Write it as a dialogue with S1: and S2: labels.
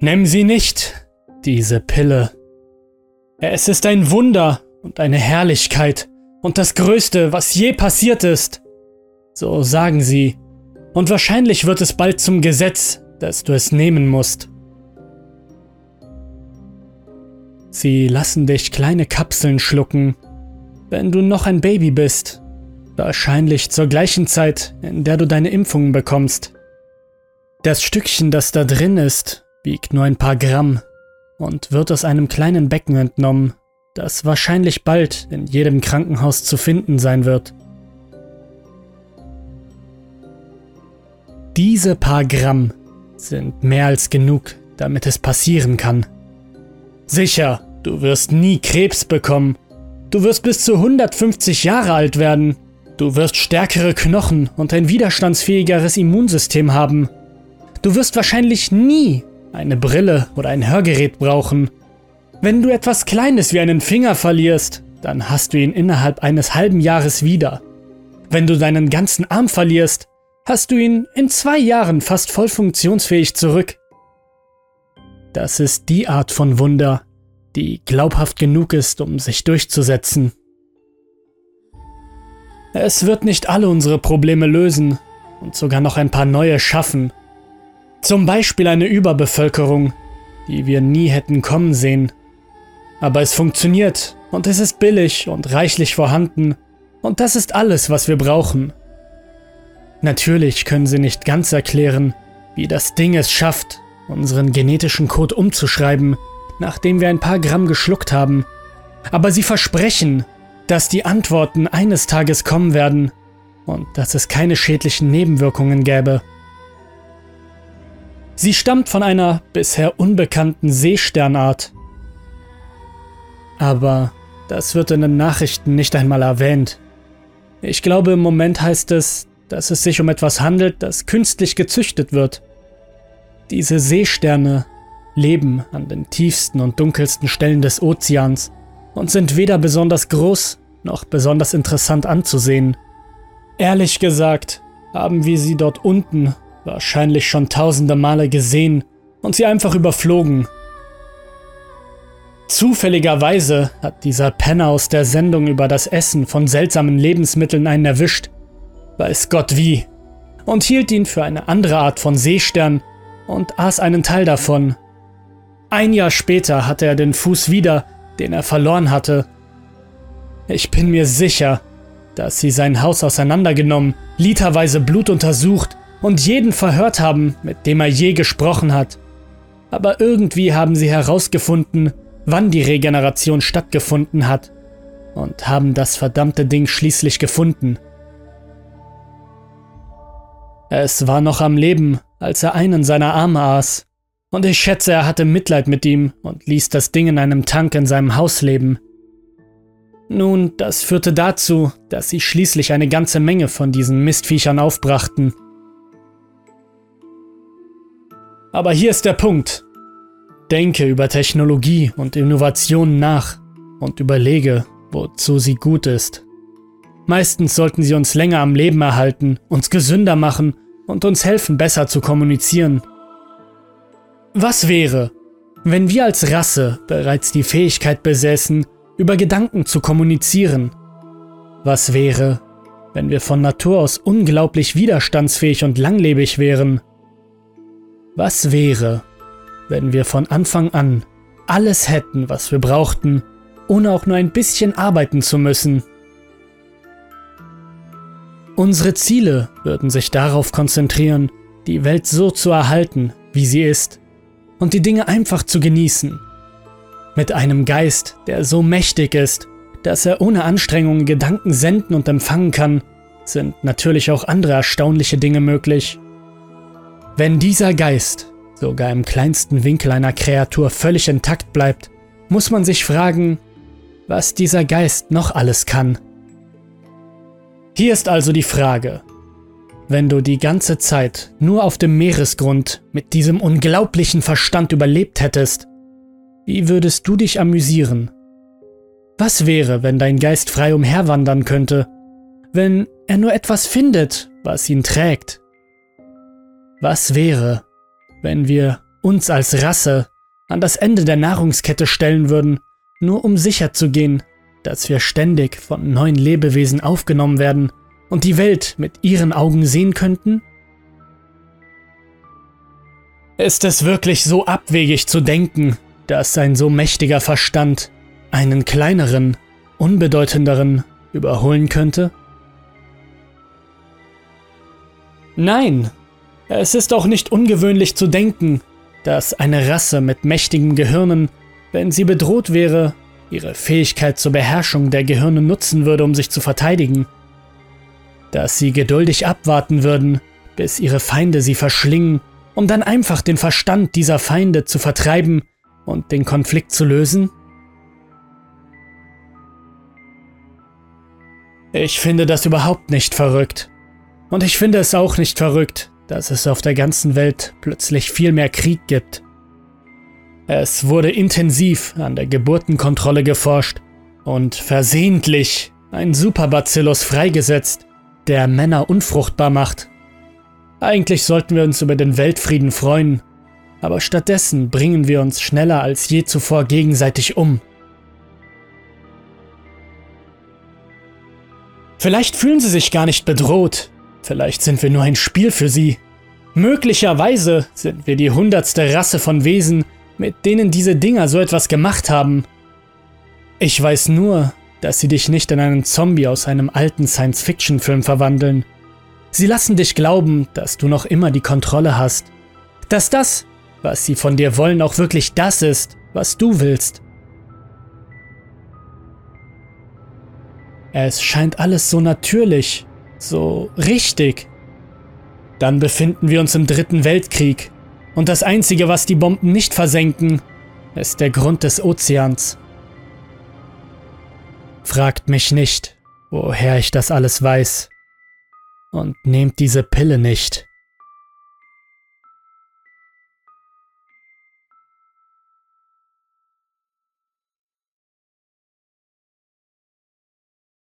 S1: Nimm sie nicht, diese Pille. Es ist ein Wunder und eine Herrlichkeit und das Größte, was je passiert ist. So sagen sie. Und wahrscheinlich wird es bald zum Gesetz, dass du es nehmen musst. Sie lassen dich kleine Kapseln schlucken, wenn du noch ein Baby bist. Wahrscheinlich zur gleichen Zeit, in der du deine Impfungen bekommst. Das Stückchen, das da drin ist, wiegt nur ein paar Gramm und wird aus einem kleinen Becken entnommen, das wahrscheinlich bald in jedem Krankenhaus zu finden sein wird. Diese paar Gramm sind mehr als genug, damit es passieren kann. Sicher, du wirst nie Krebs bekommen. Du wirst bis zu 150 Jahre alt werden. Du wirst stärkere Knochen und ein widerstandsfähigeres Immunsystem haben. Du wirst wahrscheinlich nie eine Brille oder ein Hörgerät brauchen. Wenn du etwas Kleines wie einen Finger verlierst, dann hast du ihn innerhalb eines halben Jahres wieder. Wenn du deinen ganzen Arm verlierst, hast du ihn in zwei Jahren fast voll funktionsfähig zurück. Das ist die Art von Wunder, die glaubhaft genug ist, um sich durchzusetzen. Es wird nicht alle unsere Probleme lösen und sogar noch ein paar neue schaffen. Zum Beispiel eine Überbevölkerung, die wir nie hätten kommen sehen. Aber es funktioniert und es ist billig und reichlich vorhanden und das ist alles, was wir brauchen. Natürlich können sie nicht ganz erklären, wie das Ding es schafft, unseren genetischen Code umzuschreiben, nachdem wir ein paar Gramm geschluckt haben. Aber sie versprechen, dass die Antworten eines Tages kommen werden und dass es keine schädlichen Nebenwirkungen gäbe. Sie stammt von einer bisher unbekannten Seesternart. Aber das wird in den Nachrichten nicht einmal erwähnt. Ich glaube, im Moment heißt es, dass es sich um etwas handelt, das künstlich gezüchtet wird. Diese Seesterne leben an den tiefsten und dunkelsten Stellen des Ozeans und sind weder besonders groß noch besonders interessant anzusehen. Ehrlich gesagt haben wir sie dort unten wahrscheinlich schon tausende Male gesehen und sie einfach überflogen. Zufälligerweise hat dieser Penner aus der Sendung über das Essen von seltsamen Lebensmitteln einen erwischt weiß Gott wie, und hielt ihn für eine andere Art von Seestern und aß einen Teil davon. Ein Jahr später hatte er den Fuß wieder, den er verloren hatte. Ich bin mir sicher, dass sie sein Haus auseinandergenommen, literweise Blut untersucht und jeden verhört haben, mit dem er je gesprochen hat. Aber irgendwie haben sie herausgefunden, wann die Regeneration stattgefunden hat und haben das verdammte Ding schließlich gefunden. Es war noch am Leben, als er einen seiner Arme aß. Und ich schätze, er hatte Mitleid mit ihm und ließ das Ding in einem Tank in seinem Haus leben. Nun, das führte dazu, dass sie schließlich eine ganze Menge von diesen Mistviechern aufbrachten. Aber hier ist der Punkt. Denke über Technologie und Innovationen nach und überlege, wozu sie gut ist. Meistens sollten sie uns länger am Leben erhalten, uns gesünder machen und uns helfen, besser zu kommunizieren. Was wäre, wenn wir als Rasse bereits die Fähigkeit besäßen, über Gedanken zu kommunizieren? Was wäre, wenn wir von Natur aus unglaublich widerstandsfähig und langlebig wären? Was wäre, wenn wir von Anfang an alles hätten, was wir brauchten, ohne auch nur ein bisschen arbeiten zu müssen? Unsere Ziele würden sich darauf konzentrieren, die Welt so zu erhalten, wie sie ist, und die Dinge einfach zu genießen. Mit einem Geist, der so mächtig ist, dass er ohne Anstrengungen Gedanken senden und empfangen kann, sind natürlich auch andere erstaunliche Dinge möglich. Wenn dieser Geist sogar im kleinsten Winkel einer Kreatur völlig intakt bleibt, muss man sich fragen, was dieser Geist noch alles kann. Hier ist also die Frage. Wenn du die ganze Zeit nur auf dem Meeresgrund mit diesem unglaublichen Verstand überlebt hättest, wie würdest du dich amüsieren? Was wäre, wenn dein Geist frei umherwandern könnte, wenn er nur etwas findet, was ihn trägt? Was wäre, wenn wir uns als Rasse an das Ende der Nahrungskette stellen würden, nur um sicherzugehen, dass wir ständig von neuen Lebewesen aufgenommen werden und die Welt mit ihren Augen sehen könnten? Ist es wirklich so abwegig zu denken, dass ein so mächtiger Verstand einen kleineren, unbedeutenderen überholen könnte? Nein, es ist auch nicht ungewöhnlich zu denken, dass eine Rasse mit mächtigen Gehirnen, wenn sie bedroht wäre, ihre Fähigkeit zur Beherrschung der Gehirne nutzen würde, um sich zu verteidigen. Dass sie geduldig abwarten würden, bis ihre Feinde sie verschlingen, um dann einfach den Verstand dieser Feinde zu vertreiben und den Konflikt zu lösen? Ich finde das überhaupt nicht verrückt. Und ich finde es auch nicht verrückt, dass es auf der ganzen Welt plötzlich viel mehr Krieg gibt. Es wurde intensiv an der Geburtenkontrolle geforscht und versehentlich ein Superbacillus freigesetzt, der Männer unfruchtbar macht. Eigentlich sollten wir uns über den Weltfrieden freuen, aber stattdessen bringen wir uns schneller als je zuvor gegenseitig um. Vielleicht fühlen sie sich gar nicht bedroht, Vielleicht sind wir nur ein Spiel für sie. Möglicherweise sind wir die hundertste Rasse von Wesen, mit denen diese Dinger so etwas gemacht haben. Ich weiß nur, dass sie dich nicht in einen Zombie aus einem alten Science-Fiction-Film verwandeln. Sie lassen dich glauben, dass du noch immer die Kontrolle hast. Dass das, was sie von dir wollen, auch wirklich das ist, was du willst. Es scheint alles so natürlich, so richtig. Dann befinden wir uns im Dritten Weltkrieg. Und das Einzige, was die Bomben nicht versenken, ist der Grund des Ozeans. Fragt mich nicht, woher ich das alles weiß. Und nehmt diese Pille nicht.